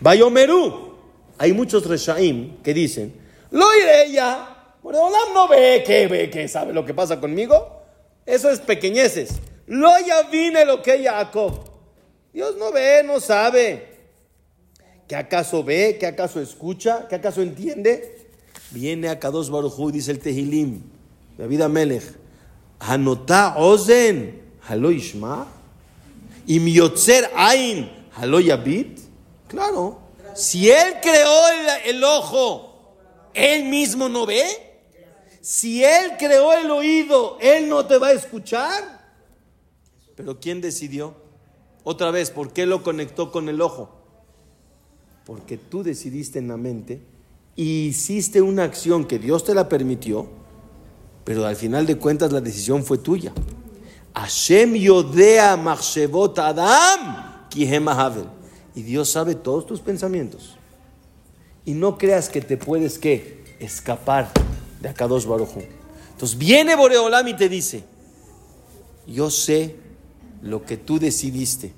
Bayomeru, hay muchos Reshaim que dicen, lo iré ya. Por Olam no ve que ve que sabe lo que pasa conmigo. Eso es pequeñeces. Lo ya vine lo que Jacob. Dios no ve, no sabe. ¿Qué acaso ve? ¿Qué acaso escucha? ¿Qué acaso entiende? Viene a Kadosh Baruchu, dice el Tehilim, David Amelech. Hanotá ozen, halo ishma. Y miotzer ain, halo yabit. Claro. Si él creó el ojo, él mismo no ve. Si él creó el oído, él no te va a escuchar. Pero ¿quién decidió? Otra vez, ¿por qué lo conectó con el ojo? Porque tú decidiste en la mente y hiciste una acción que Dios te la permitió, pero al final de cuentas la decisión fue tuya. Hashem yodea adam Y Dios sabe todos tus pensamientos. Y no creas que te puedes ¿qué? escapar de Akadosh Baruj Entonces viene Boreolam y te dice, yo sé lo que tú decidiste.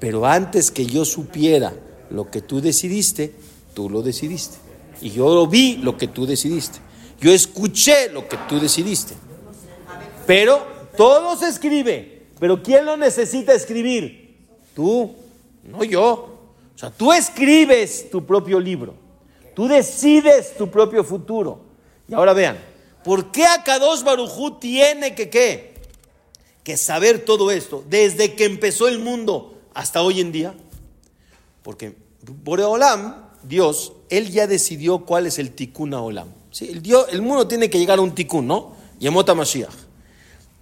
Pero antes que yo supiera lo que tú decidiste, tú lo decidiste. Y yo vi lo que tú decidiste. Yo escuché lo que tú decidiste. Pero todo se escribe. Pero ¿quién lo necesita escribir? Tú, no yo. O sea, tú escribes tu propio libro. Tú decides tu propio futuro. Y ahora vean, ¿por qué Akadosh Barujú tiene que qué? que saber todo esto, desde que empezó el mundo hasta hoy en día, porque Boreolam, Dios, Él ya decidió cuál es el tikkun Olam. ¿Sí? El, Dios, el mundo tiene que llegar a un tikkun, ¿no? Yemota Mashiach.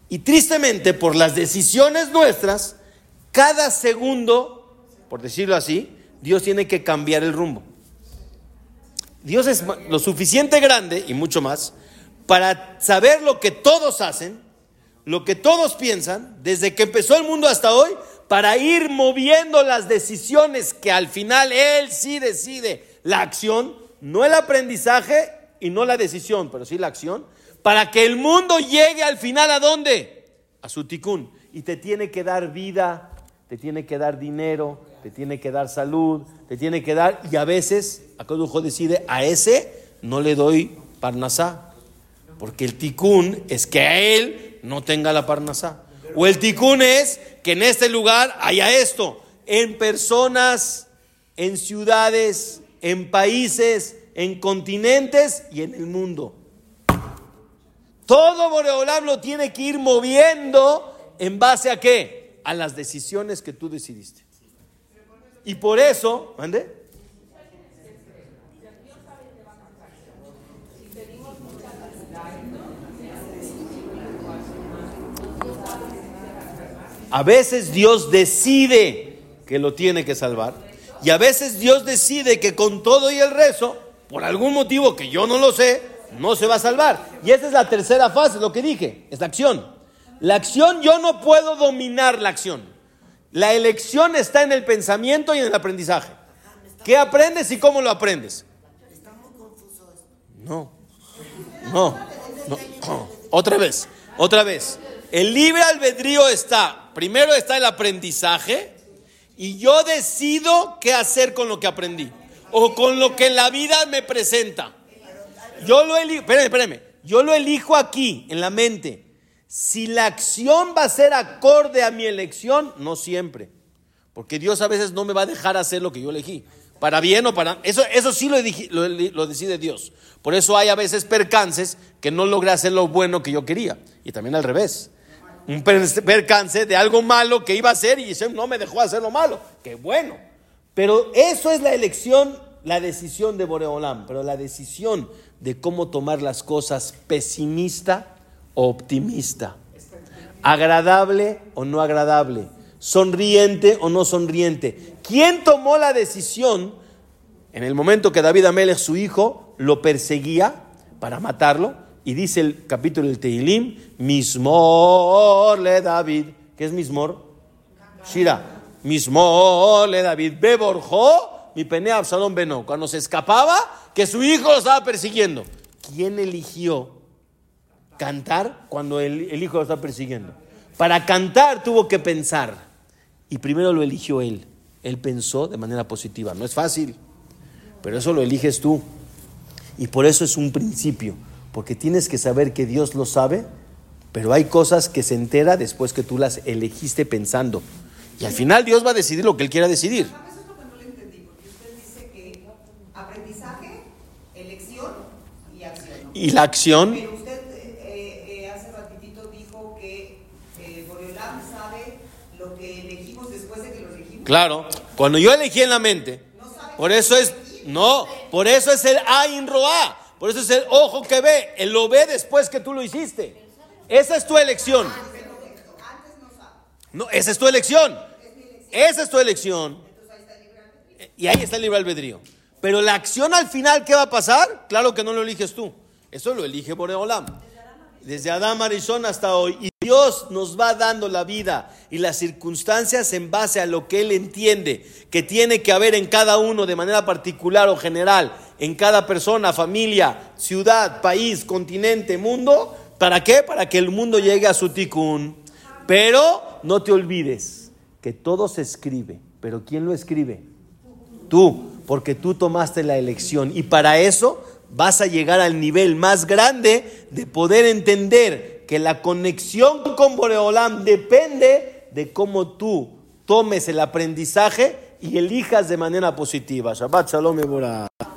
Y tristemente, por las decisiones nuestras, cada segundo, por decirlo así, Dios tiene que cambiar el rumbo. Dios es lo suficiente grande y mucho más para saber lo que todos hacen lo que todos piensan, desde que empezó el mundo hasta hoy, para ir moviendo las decisiones que al final él sí decide la acción, no el aprendizaje y no la decisión, pero sí la acción, para que el mundo llegue al final a dónde? A su ticún. Y te tiene que dar vida, te tiene que dar dinero, te tiene que dar salud, te tiene que dar, y a veces, Acodujo decide, a ese no le doy parnasá, porque el ticún es que a él no tenga la parnasá. O el ticún es que en este lugar haya esto. En personas, en ciudades, en países, en continentes y en el mundo. Todo Boreolam lo tiene que ir moviendo en base a qué? A las decisiones que tú decidiste. Y por eso, ¿ande? A veces Dios decide que lo tiene que salvar. Y a veces Dios decide que con todo y el rezo, por algún motivo que yo no lo sé, no se va a salvar. Y esa es la tercera fase, lo que dije, es la acción. La acción yo no puedo dominar la acción. La elección está en el pensamiento y en el aprendizaje. ¿Qué aprendes y cómo lo aprendes? No, no. <clears throat> Otra vez, otra vez. El libre albedrío está, primero está el aprendizaje y yo decido qué hacer con lo que aprendí o con lo que la vida me presenta. Yo lo elijo, espérame, yo lo elijo aquí, en la mente. Si la acción va a ser acorde a mi elección, no siempre. Porque Dios a veces no me va a dejar hacer lo que yo elegí. Para bien o para... Eso, eso sí lo, lo, decide Dios. Por eso hay a veces percances que no logré hacer lo bueno que yo quería. Y también al revés un percance de algo malo que iba a hacer y no me dejó hacer lo malo. Qué bueno. Pero eso es la elección, la decisión de Boreolam. Pero la decisión de cómo tomar las cosas pesimista o optimista. Agradable o no agradable. Sonriente o no sonriente. ¿Quién tomó la decisión en el momento que David Amelech, su hijo, lo perseguía para matarlo? Y dice el capítulo del Tehilim, Mismor le David. ¿Qué es Mismor? Shira. mismo le David beborjó mi pene Absalón Beno. Cuando se escapaba, que su hijo lo estaba persiguiendo. ¿Quién eligió cantar cuando el, el hijo lo estaba persiguiendo? Para cantar tuvo que pensar. Y primero lo eligió él. Él pensó de manera positiva. No es fácil, pero eso lo eliges tú. Y por eso es un principio, porque tienes que saber que Dios lo sabe, pero hay cosas que se entera después que tú las elegiste pensando. Y al final Dios va a decidir lo que Él quiera decidir.
Eso es lo que no le entendí, porque usted dice que aprendizaje, elección y acción. ¿no?
Y la acción,
Pero usted eh, eh, hace ratitito dijo que eh, Boreolam sabe lo que elegimos después de que lo elegimos.
Claro, cuando yo elegí en la mente, por eso es, no, por eso es el Ain Roa, por eso es el ojo que ve, él lo ve después que tú lo hiciste. Esa es tu elección. No, esa es tu elección. Esa es tu elección. Y ahí está el libre albedrío. Pero la acción al final, ¿qué va a pasar? Claro que no lo eliges tú. Eso lo elige Boreolam. Desde Adán Marizón hasta hoy. Y Dios nos va dando la vida y las circunstancias en base a lo que Él entiende que tiene que haber en cada uno de manera particular o general, en cada persona, familia, ciudad, país, continente, mundo. ¿Para qué? Para que el mundo llegue a su tikkun. Pero no te olvides que todo se escribe. ¿Pero quién lo escribe? Tú, porque tú tomaste la elección. Y para eso vas a llegar al nivel más grande de poder entender que la conexión con Boreolam depende de cómo tú tomes el aprendizaje y elijas de manera positiva. Shabbat Shalom y.